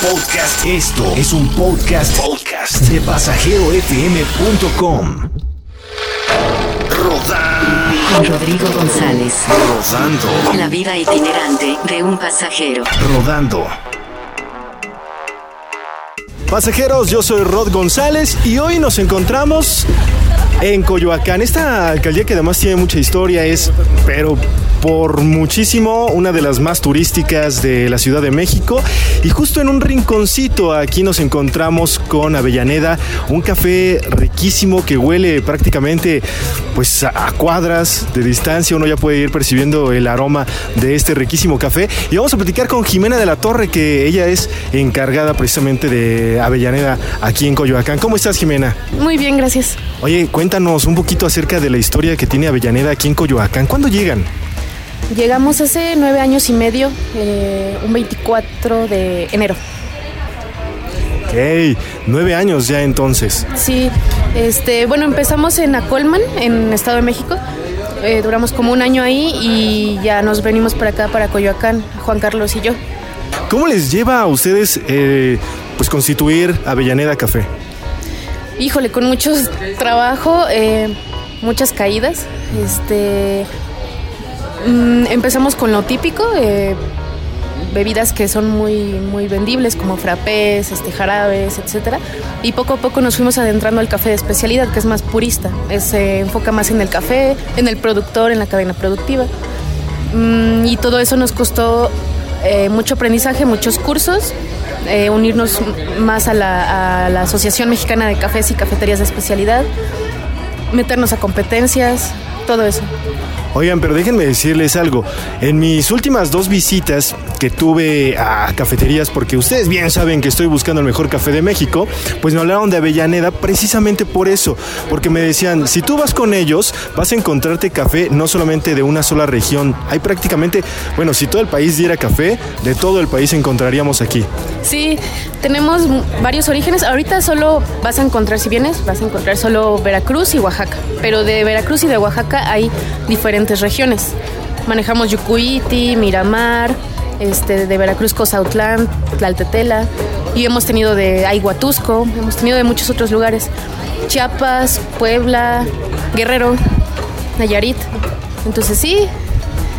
podcast. Esto es un podcast, podcast de pasajerofm.com. Rodando. Con Rodrigo González. Rodando. La vida itinerante de un pasajero. Rodando. Pasajeros, yo soy Rod González y hoy nos encontramos en Coyoacán. Esta alcaldía que además tiene mucha historia es, pero por muchísimo, una de las más turísticas de la Ciudad de México. Y justo en un rinconcito aquí nos encontramos con Avellaneda, un café riquísimo que huele prácticamente pues a cuadras de distancia. Uno ya puede ir percibiendo el aroma de este riquísimo café. Y vamos a platicar con Jimena de la Torre, que ella es encargada precisamente de Avellaneda aquí en Coyoacán. ¿Cómo estás, Jimena? Muy bien, gracias. Oye, cuéntanos un poquito acerca de la historia que tiene Avellaneda aquí en Coyoacán. ¿Cuándo llegan? Llegamos hace nueve años y medio, eh, un 24 de enero. Ok, nueve años ya entonces. Sí, este, bueno, empezamos en Acolman, en Estado de México. Eh, duramos como un año ahí y ya nos venimos para acá, para Coyoacán, Juan Carlos y yo. ¿Cómo les lleva a ustedes eh, pues constituir Avellaneda Café? Híjole, con mucho trabajo, eh, muchas caídas. Este, mm, empezamos con lo típico, eh, bebidas que son muy, muy vendibles, como frappés, este, jarabes, etcétera. Y poco a poco nos fuimos adentrando al café de especialidad, que es más purista. Es, se enfoca más en el café, en el productor, en la cadena productiva. Mm, y todo eso nos costó eh, mucho aprendizaje, muchos cursos, eh, unirnos más a la, a la Asociación Mexicana de Cafés y Cafeterías de Especialidad, meternos a competencias, todo eso. Oigan, pero déjenme decirles algo. En mis últimas dos visitas que tuve a cafeterías, porque ustedes bien saben que estoy buscando el mejor café de México, pues me hablaron de Avellaneda precisamente por eso, porque me decían, si tú vas con ellos, vas a encontrarte café no solamente de una sola región, hay prácticamente, bueno, si todo el país diera café, de todo el país encontraríamos aquí. Sí, tenemos varios orígenes. Ahorita solo vas a encontrar, si vienes, vas a encontrar solo Veracruz y Oaxaca. Pero de Veracruz y de Oaxaca hay diferentes regiones. Manejamos Yucuiti, Miramar, este, de Veracruz Cozautlán, Tlaltetela. Y hemos tenido de Aiguatusco, hemos tenido de muchos otros lugares. Chiapas, Puebla, Guerrero, Nayarit. Entonces sí,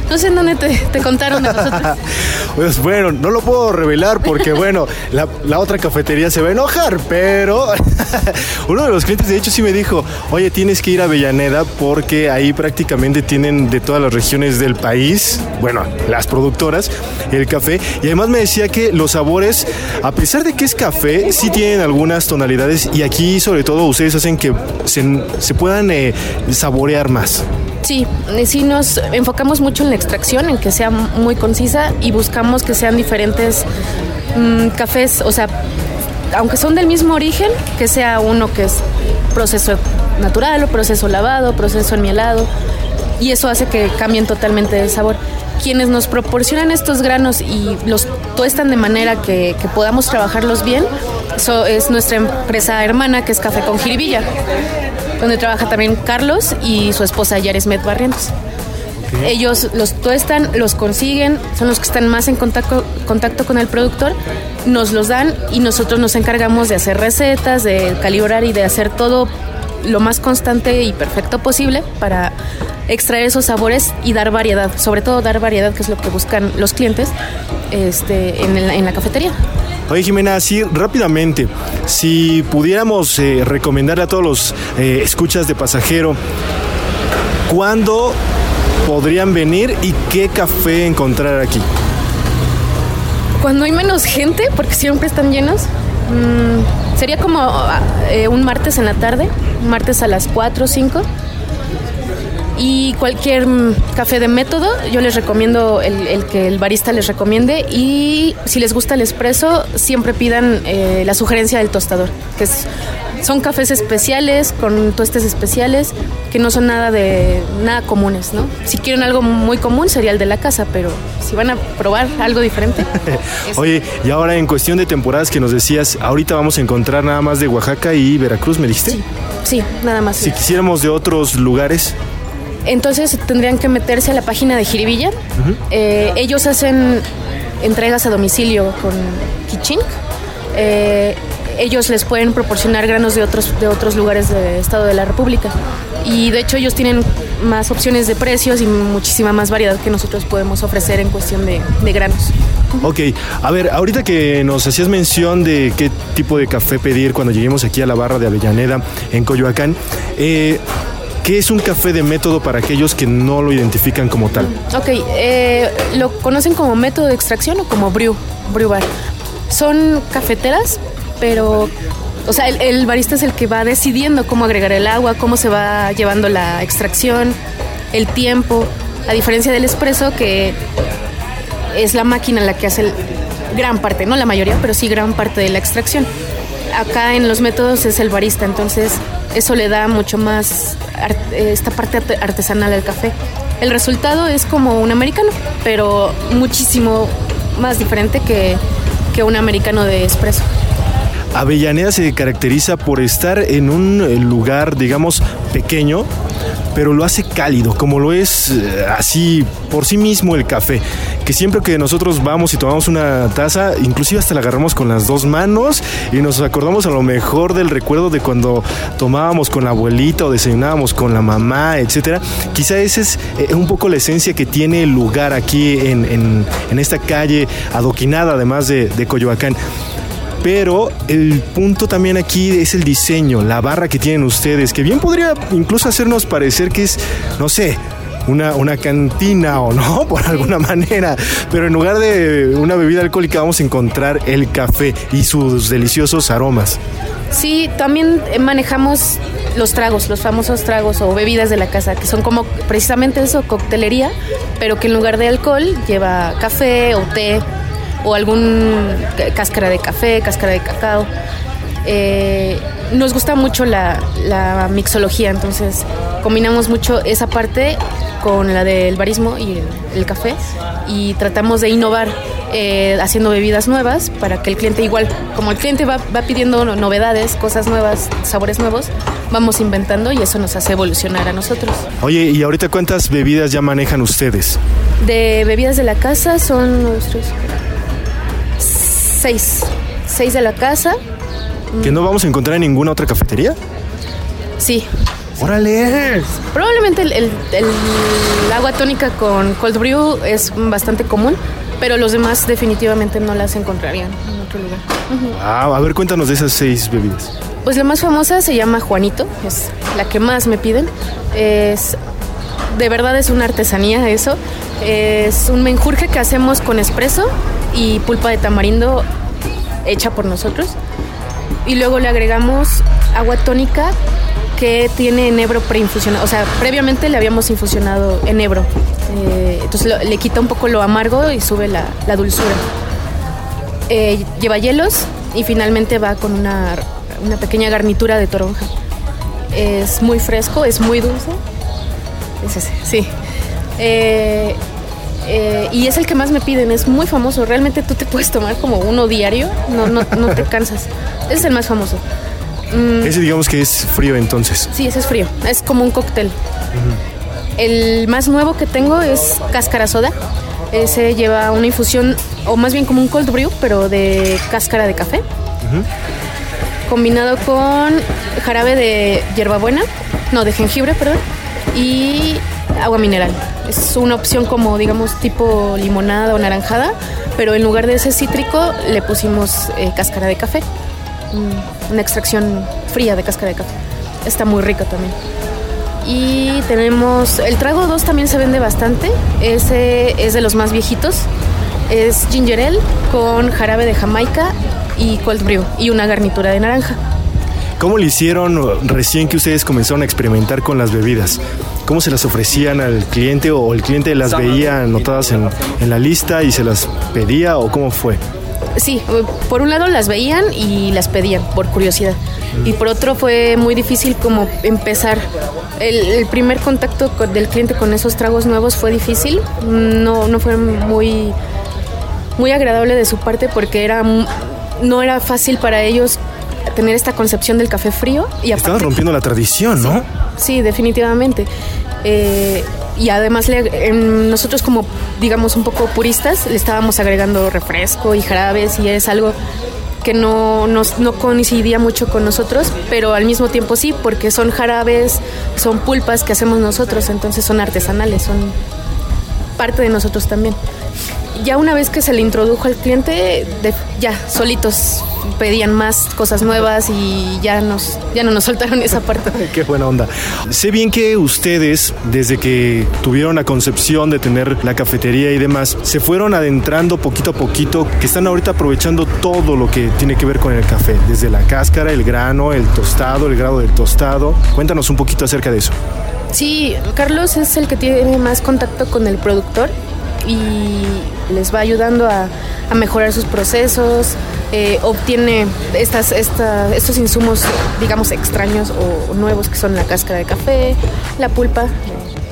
no sé en dónde te, te contaron de nosotros. Pues bueno, no lo puedo revelar porque bueno, la, la otra cafetería se va a enojar, pero uno de los clientes de hecho sí me dijo, oye, tienes que ir a Avellaneda porque ahí prácticamente tienen de todas las regiones del país, bueno, las productoras, el café, y además me decía que los sabores, a pesar de que es café, sí tienen algunas tonalidades y aquí sobre todo ustedes hacen que se, se puedan eh, saborear más. Sí, eh, sí nos enfocamos mucho en la extracción, en que sea muy concisa y buscamos que sean diferentes mm, cafés, o sea, aunque son del mismo origen, que sea uno que es proceso natural o proceso lavado, proceso enmielado y eso hace que cambien totalmente de sabor. Quienes nos proporcionan estos granos y los tuestan de manera que, que podamos trabajarlos bien, eso es nuestra empresa hermana que es Café con Jiribilla donde trabaja también Carlos y su esposa Yaresmet Barrientos. Ellos los tuestan, los consiguen, son los que están más en contacto, contacto con el productor, nos los dan y nosotros nos encargamos de hacer recetas, de calibrar y de hacer todo lo más constante y perfecto posible para extraer esos sabores y dar variedad, sobre todo dar variedad, que es lo que buscan los clientes este, en, el- en la cafetería. Oye Jimena, así rápidamente, si pudiéramos eh, recomendarle a todos los eh, escuchas de pasajero, ¿cuándo podrían venir y qué café encontrar aquí? Cuando hay menos gente, porque siempre están llenos, mm, sería como ah, eh, un martes en la tarde, martes a las 4 o 5. Y cualquier café de método, yo les recomiendo el, el que el barista les recomiende. Y si les gusta el espresso, siempre pidan eh, la sugerencia del tostador, que es, son cafés especiales, con tuestes especiales, que no son nada de nada comunes, ¿no? Si quieren algo muy común, sería el de la casa, pero si van a probar algo diferente. Oye, y ahora en cuestión de temporadas que nos decías, ahorita vamos a encontrar nada más de Oaxaca y Veracruz, ¿me dijiste? Sí, sí, nada más. Si quisiéramos de otros lugares, Entonces tendrían que meterse a la página de Jiribilla. Eh, ellos hacen entregas a domicilio con Kichink. Eh, ellos les pueden proporcionar granos de otros, de otros lugares del Estado de la República. Y de hecho ellos tienen más opciones de precios y muchísima más variedad que nosotros podemos ofrecer en cuestión de, de granos. Ok, a ver, ahorita que nos hacías mención de qué tipo de café pedir cuando lleguemos aquí a la barra de Avellaneda en Coyoacán, eh, ¿qué es un café de método para aquellos que no lo identifican como tal? Ok, eh, lo conocen como método de extracción o como brew, brew bar. Son cafeteras, pero, o sea, el, barista es el que va decidiendo cómo agregar el agua, cómo se va llevando la extracción, el tiempo, a diferencia del espresso que es la máquina la que hace gran parte, no la mayoría, pero sí gran parte de la extracción. Acá en los métodos es el barista, entonces eso le da mucho más esta parte arte- artesanal al café. El resultado es como un americano, pero muchísimo más diferente que, que un americano de espresso. Avellaneda se caracteriza por estar en un lugar, digamos, pequeño, pero lo hace cálido, como lo es eh, así por sí mismo el café. Que siempre que nosotros vamos y tomamos una taza, inclusive hasta la agarramos con las dos manos y nos acordamos a lo mejor del recuerdo de cuando tomábamos con la abuelita o desayunábamos con la mamá, etcétera. Quizá esa es eh, un poco la esencia que tiene lugar aquí en, en- en esta calle adoquinada, además de, de Coyoacán. Pero el punto también aquí es el diseño, la barra que tienen ustedes, que bien podría incluso hacernos parecer que es, no sé, una, una cantina o no, por alguna manera. Pero en lugar de una bebida alcohólica vamos a encontrar el café y sus deliciosos aromas. Sí, también eh, manejamos los tragos, los famosos tragos o bebidas de la casa, que son como precisamente eso, coctelería, pero que en lugar de alcohol lleva café o té o algún cáscara de café, cáscara de cacao. Eh, nos gusta mucho la, la, mixología, entonces combinamos mucho esa parte con la del barismo y el, café y tratamos de innovar eh, haciendo bebidas nuevas para que el cliente igual, como el cliente va, va pidiendo novedades, cosas nuevas, sabores nuevos, vamos inventando y eso nos hace evolucionar a nosotros. Oye, ¿y ahorita cuántas bebidas ya manejan ustedes? De bebidas de la casa son nuestros 6. 6 de la casa. ¿Que no mm. vamos a encontrar en ninguna otra cafetería? Sí. ¡Órale! Probablemente el, el, agua tónica con cold brew es bastante común, pero los demás definitivamente no las encontrarían en otro lugar. Wow, a ver, cuéntanos de esas seis bebidas. Pues la más famosa se llama Juanito, es la que más me piden. Es de verdad es una artesanía eso. Es un menjurje que hacemos con espresso y pulpa de tamarindo hecha por nosotros. Y luego le agregamos agua tónica que tiene enebro preinfusionado. O sea, previamente le habíamos infusionado enebro. Eh, entonces le quita un poco lo amargo y sube la, la dulzura. Eh, lleva hielos y finalmente va con una, una pequeña garnitura de toronja. Es muy fresco, es muy dulce. Es ese, sí. Eh, eh, y es el que más me piden, es muy famoso. Realmente tú te puedes tomar como uno diario, no, no, no te cansas. Ese es el más famoso. Mm, Ese digamos que es frío entonces. Sí, ese es frío. Es como un cóctel. El más nuevo que tengo es cáscara soda. Ese lleva una infusión, o más bien como un cold brew, pero de cáscara de café. Combinado con jarabe de hierbabuena, no, de jengibre, perdón, y agua mineral. Es una opción como, digamos, tipo limonada o naranjada, pero en lugar de ese cítrico le pusimos eh, cáscara de café. Mm, Una extracción fría de cáscara de café. Está muy rica también. Y tenemos, el trago 2 también se vende bastante. Ese es de los más viejitos. Es ginger ale con jarabe de jamaica y cold brew y una garnitura de naranja. ¿Cómo le hicieron recién que ustedes comenzaron a experimentar con las bebidas? ¿Cómo se las ofrecían al cliente o el cliente las veía anotadas en, en la lista y se las pedía o cómo fue? Sí, por un lado las veían y las pedían por curiosidad. Y por otro fue muy difícil como empezar. El, el primer contacto con- del cliente con esos tragos nuevos fue difícil. No, no fue muy, muy agradable de su parte porque era, no era fácil para ellos tener esta concepción del café frío. Y aparte- rompiendo la tradición, ¿no? Sí, definitivamente. Eh, y además le- em, nosotros como digamos un poco puristas le estábamos agregando refresco y jarabes y es algo que no, nos- no coincidía mucho con nosotros, pero al mismo tiempo sí, porque son jarabes, son pulpas que hacemos nosotros, entonces son artesanales, son parte de nosotros también. Ya una vez que se le introdujo al cliente, de- ya solitos pedían más cosas nuevas y ya nos ya no nos soltaron esa parte. Qué buena onda. Sé bien que ustedes, desde que tuvieron la concepción de tener la cafetería y demás, se fueron adentrando poquito a poquito, que están ahorita aprovechando todo lo que tiene que ver con el café, desde la cáscara, el grano, el tostado, el grado del tostado. Cuéntanos un poquito acerca de eso. Sí, Carlos es el que tiene más contacto con el productor y les va ayudando a, a mejorar sus procesos, eh, obtiene estas, esta- estos insumos, digamos, extraños o nuevos que son la cáscara de café, la pulpa,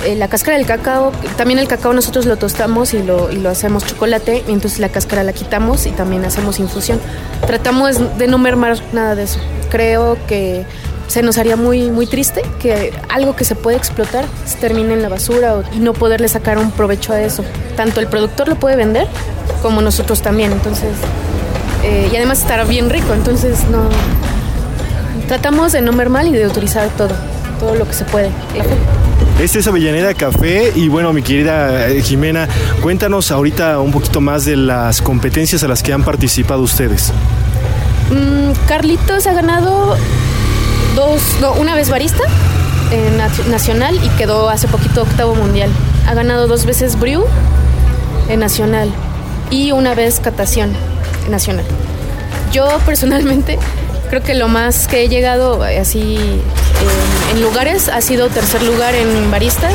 eh, la cáscara del cacao. También el cacao nosotros lo tostamos y lo, y lo hacemos chocolate, y entonces la cáscara la quitamos y también hacemos infusión. Tratamos de no mermar nada de eso. Creo que se nos haría muy, muy triste que algo que se puede explotar se termine en la basura o- y no poderle sacar un provecho a eso. Tanto el productor lo puede vender como nosotros también. Entonces, eh, y además estará bien rico. Entonces, no. Tratamos de no mermar y de utilizar todo, todo lo que se puede. Este es Avellaneda Café y bueno, mi querida eh, Jimena, cuéntanos ahorita un poquito más de las competencias a las que han participado ustedes. Mm, Carlitos ha ganado dos, no, una vez barista en nat- nacional y quedó hace poquito octavo mundial. Ha ganado dos veces brew en nacional y una vez catación en nacional. Yo personalmente creo que lo más que he llegado eh, así en, en lugares ha sido tercer lugar en baristas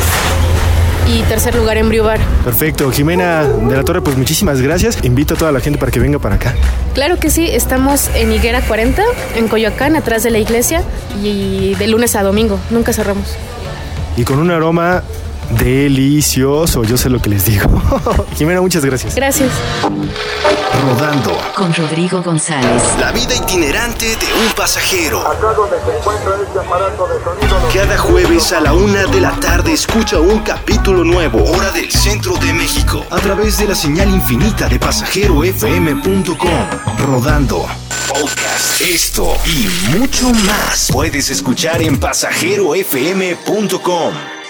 y tercer lugar en brew bar. Perfecto, Jimena de la Torre, pues muchísimas gracias. Invito a toda la gente para que venga para acá. Claro que sí, estamos en Higuera 40, en Coyoacán, atrás de la iglesia, y de lunes a domingo, nunca cerramos. Y con un aroma delicioso, yo sé lo que les digo. Jimena, muchas gracias. Gracias. Rodando. Con Rodrigo González. La vida itinerante de un pasajero. Cada jueves a la una de la tarde escucha un capítulo nuevo. Hora del centro de México. A través de la señal infinita de pasajerofm.com. Rodando. Podcast. Esto y mucho más puedes escuchar en pasajerofm.com.